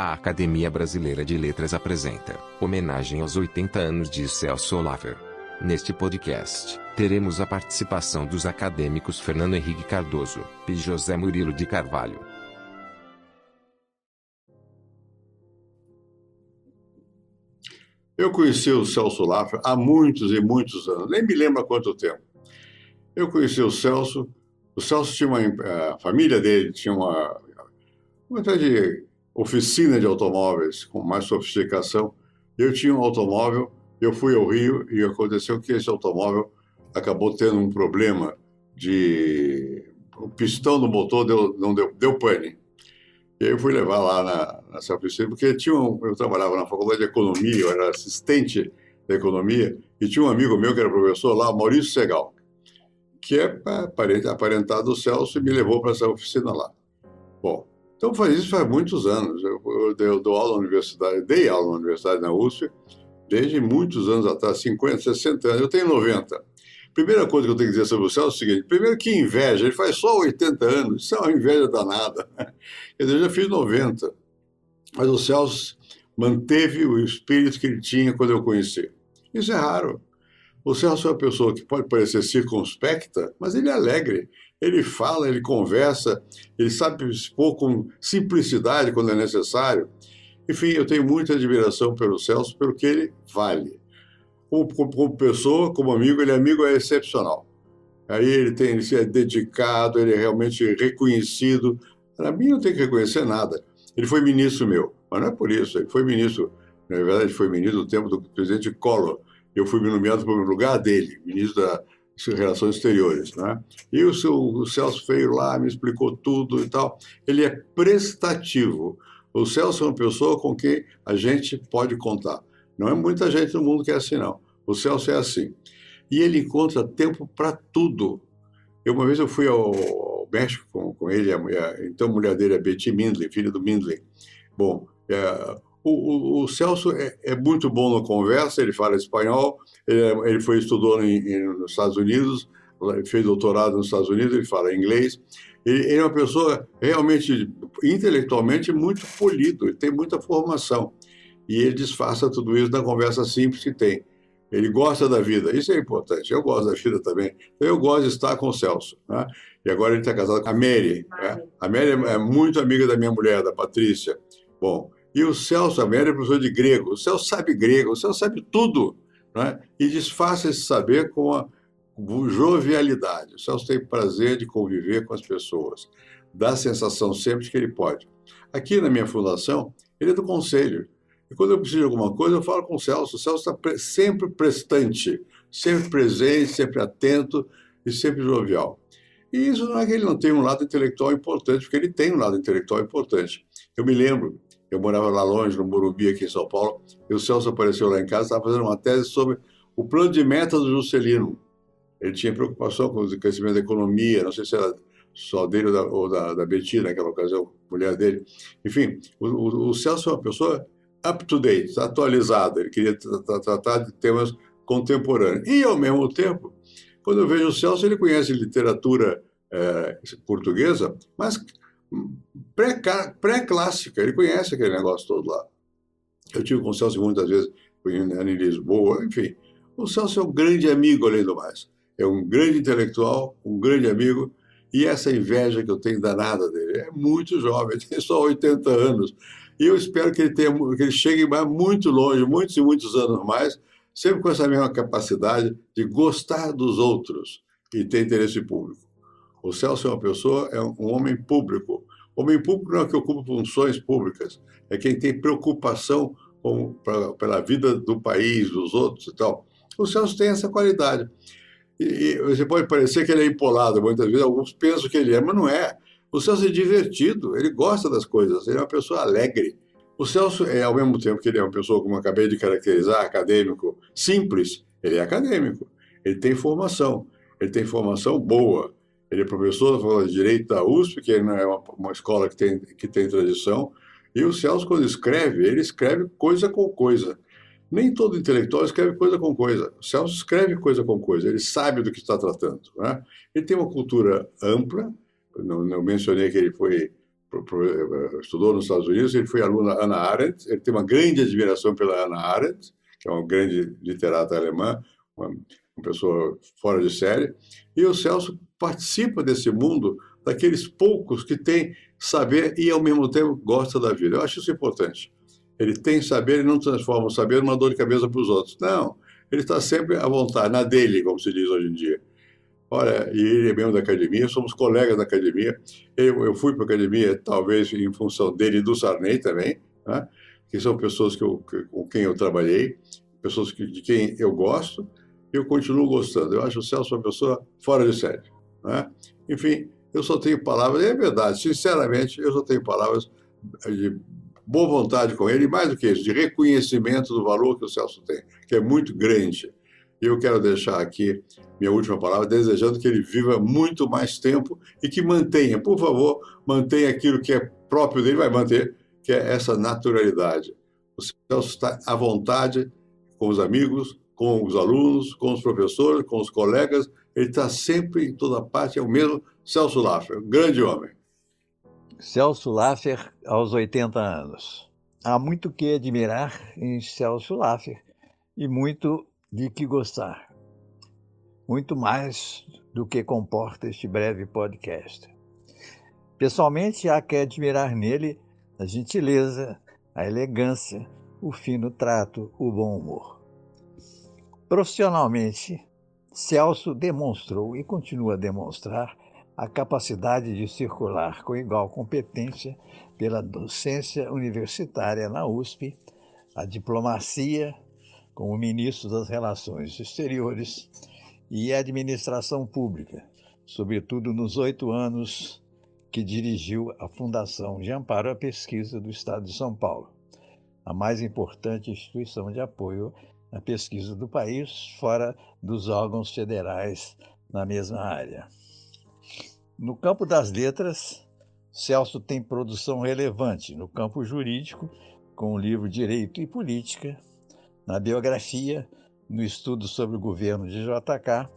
A Academia Brasileira de Letras apresenta homenagem aos 80 anos de Celso Olaver. Neste podcast, teremos a participação dos acadêmicos Fernando Henrique Cardoso e José Murilo de Carvalho. Eu conheci o Celso Olaver há muitos e muitos anos, nem me lembro há quanto tempo. Eu conheci o Celso, o Celso tinha uma, a família dele tinha uma, uma de oficina de automóveis com mais sofisticação. Eu tinha um automóvel, eu fui ao Rio e aconteceu que esse automóvel acabou tendo um problema de o pistão do motor deu, não deu, deu pane. E aí eu fui levar lá na, nessa oficina, porque tinha um, eu trabalhava na faculdade de economia, eu era assistente da economia, e tinha um amigo meu que era professor lá, Maurício Segal, que é aparentado do Celso e me levou para essa oficina lá. Bom, então faz isso faz muitos anos. Eu, eu, eu dou aula na universidade, dei aula na universidade na USP, desde muitos anos atrás, 50, 60 anos. Eu tenho 90. Primeira coisa que eu tenho que dizer sobre o Celso é o seguinte: primeiro, que inveja, ele faz só 80 anos, isso é uma inveja danada. Eu já fiz 90. Mas o Celso manteve o espírito que ele tinha quando eu conheci. Isso é raro. O Celso é uma pessoa que pode parecer circunspecta, mas ele é alegre. Ele fala, ele conversa, ele sabe expor com simplicidade quando é necessário. Enfim, eu tenho muita admiração pelo Celso, pelo que ele vale. Como, como, pessoa, como amigo, ele é amigo é excepcional. Aí ele tem, ele é dedicado, ele é realmente reconhecido. Para mim não tem que reconhecer nada. Ele foi ministro meu, mas não é por isso. Ele foi ministro, na verdade, foi ministro no tempo do presidente Collor. Eu fui nomeado para o lugar dele, ministro da Relações Exteriores. Né? E o, seu, o Celso veio lá, me explicou tudo e tal. Ele é prestativo. O Celso é uma pessoa com quem a gente pode contar. Não é muita gente no mundo que é assim, não. O Celso é assim. E ele encontra tempo para tudo. Eu, uma vez eu fui ao, México com, com ele, a mulher, então a mulher dele é Betty Mindley, filha do Mindley. Bom, é, o, o, o, Celso é, é, muito bom na conversa, ele fala espanhol, ele, é, ele foi estudou em, em, nos Estados Unidos, fez doutorado nos Estados Unidos, ele fala inglês. Ele, ele, é uma pessoa realmente, intelectualmente, muito polido, ele tem muita formação. E ele disfarça tudo isso na conversa simples que tem. Ele gosta da vida, isso é importante. Eu gosto da vida também. Eu gosto de estar com o Celso. Né? E agora ele está casado com a Mary. Né? A Mary é muito amiga da minha mulher, da Patrícia. Bom, e o Celso, a Mary é professor de grego. O Celso sabe grego, o Celso sabe tudo. Né? E disfarça esse saber com a jovialidade. O Celso tem prazer de conviver com as pessoas. Dá a sensação sempre de que ele pode. Aqui na minha fundação, ele é do conselho. E quando eu preciso de alguma coisa, eu falo com o Celso. O Celso está sempre prestante, sempre presente, sempre atento e sempre jovial. E isso não é que ele não tem um lado intelectual importante, porque ele tem um lado intelectual importante. Eu me lembro, eu morava lá longe, no Morumbi, aqui em São Paulo, e o Celso apareceu lá em casa, estava fazendo uma tese sobre o plano de meta do Juscelino. Ele tinha preocupação com o crescimento da economia, não sei se era só dele ou da, ou da, da naquela ocasião, mulher dele. Enfim, o, o, o Celso é uma pessoa up to date, atualizado. Ele queria tratar de temas contemporâneos. E, ao mesmo tempo, quando eu vejo o Celso, ele conhece literatura é, portuguesa, mas pré-clássica. Ele conhece aquele negócio todo lá. Eu tive com o Celso muitas vezes em Lisboa, enfim. O Celso é um grande amigo, além do mais. É um grande intelectual, um grande amigo, e essa inveja que eu tenho danada dele. É muito jovem, tem só 80 anos. E eu espero que ele, tenha, que ele chegue muito longe, muitos e muitos anos mais, sempre com essa mesma capacidade de gostar dos outros e ter interesse público. O Celso é uma pessoa, é um homem público. Homem público não é que ocupa funções públicas, é quem tem preocupação com, pra, pela vida do país, dos outros e tal. O Celso tem essa qualidade. E, e você pode parecer que ele é empolado, muitas vezes alguns pensam que ele é, mas não é. O Celso é divertido, ele gosta das coisas, ele é uma pessoa alegre. O Celso é, ao mesmo tempo que ele é uma pessoa, como eu acabei de caracterizar, acadêmico, simples, ele é acadêmico. Ele tem formação, ele tem formação boa. Ele é professor de Direito da USP, que é uma, uma escola que tem, que tem tradição. E o Celso, quando escreve, ele escreve coisa com coisa. Nem todo intelectual escreve coisa com coisa. O Celso escreve coisa com coisa, ele sabe do que está tratando. Né? Ele tem uma cultura ampla, não, não mencionei que ele foi estudou nos Estados Unidos, ele foi aluno da Ana Arendt, ele tem uma grande admiração pela Ana Arendt, que é uma grande literata alemã, uma, uma pessoa fora de série, e o Celso participa desse mundo daqueles poucos que têm saber e, ao mesmo tempo, gosta da vida. Eu acho isso importante. Ele tem saber e não transforma o saber numa dor de cabeça para os outros. Não, ele está sempre à vontade, na dele, como se diz hoje em dia. Olha, e ele é membro da academia, somos colegas da academia. Eu, eu fui para a academia, talvez em função dele e do Sarney também, né? que são pessoas que eu, com quem eu trabalhei, pessoas que, de quem eu gosto, eu continuo gostando. Eu acho o Celso uma pessoa fora de série. Né? Enfim, eu só tenho palavras, é verdade, sinceramente, eu só tenho palavras de boa vontade com ele, e mais do que isso, de reconhecimento do valor que o Celso tem, que é muito grande. E eu quero deixar aqui minha última palavra, desejando que ele viva muito mais tempo e que mantenha, por favor, mantenha aquilo que é próprio dele, vai manter, que é essa naturalidade. O Celso está à vontade com os amigos, com os alunos, com os professores, com os colegas, ele está sempre em toda parte, é o mesmo Celso Laffer, um grande homem. Celso Laffer, aos 80 anos. Há muito que admirar em Celso Laffer e muito de que gostar. Muito mais do que comporta este breve podcast. Pessoalmente, há que admirar nele a gentileza, a elegância, o fino trato, o bom humor. Profissionalmente, Celso demonstrou e continua a demonstrar a capacidade de circular com igual competência pela docência universitária na USP, a diplomacia como ministro das Relações Exteriores e a administração pública, sobretudo nos oito anos que dirigiu a Fundação de Amparo à Pesquisa do Estado de São Paulo, a mais importante instituição de apoio à pesquisa do país, fora dos órgãos federais na mesma área. No campo das letras, Celso tem produção relevante no campo jurídico, com o livro Direito e Política, na biografia, no estudo sobre o governo de JK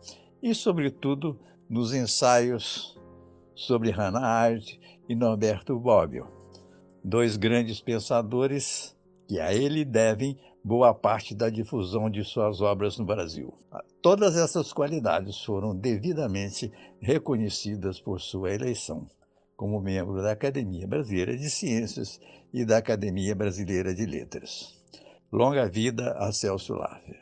e, sobretudo, nos ensaios sobre Hannah Arendt e Norberto Bobbio, dois grandes pensadores que a ele devem boa parte da difusão de suas obras no Brasil. Todas essas qualidades foram devidamente reconhecidas por sua eleição como membro da Academia Brasileira de Ciências e da Academia Brasileira de Letras. Longa vida a Celso Laffer.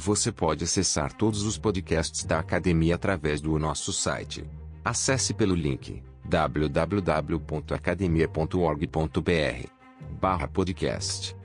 Você pode acessar todos os podcasts da Academia através do nosso site. Acesse pelo link www.academia.org.br/podcast.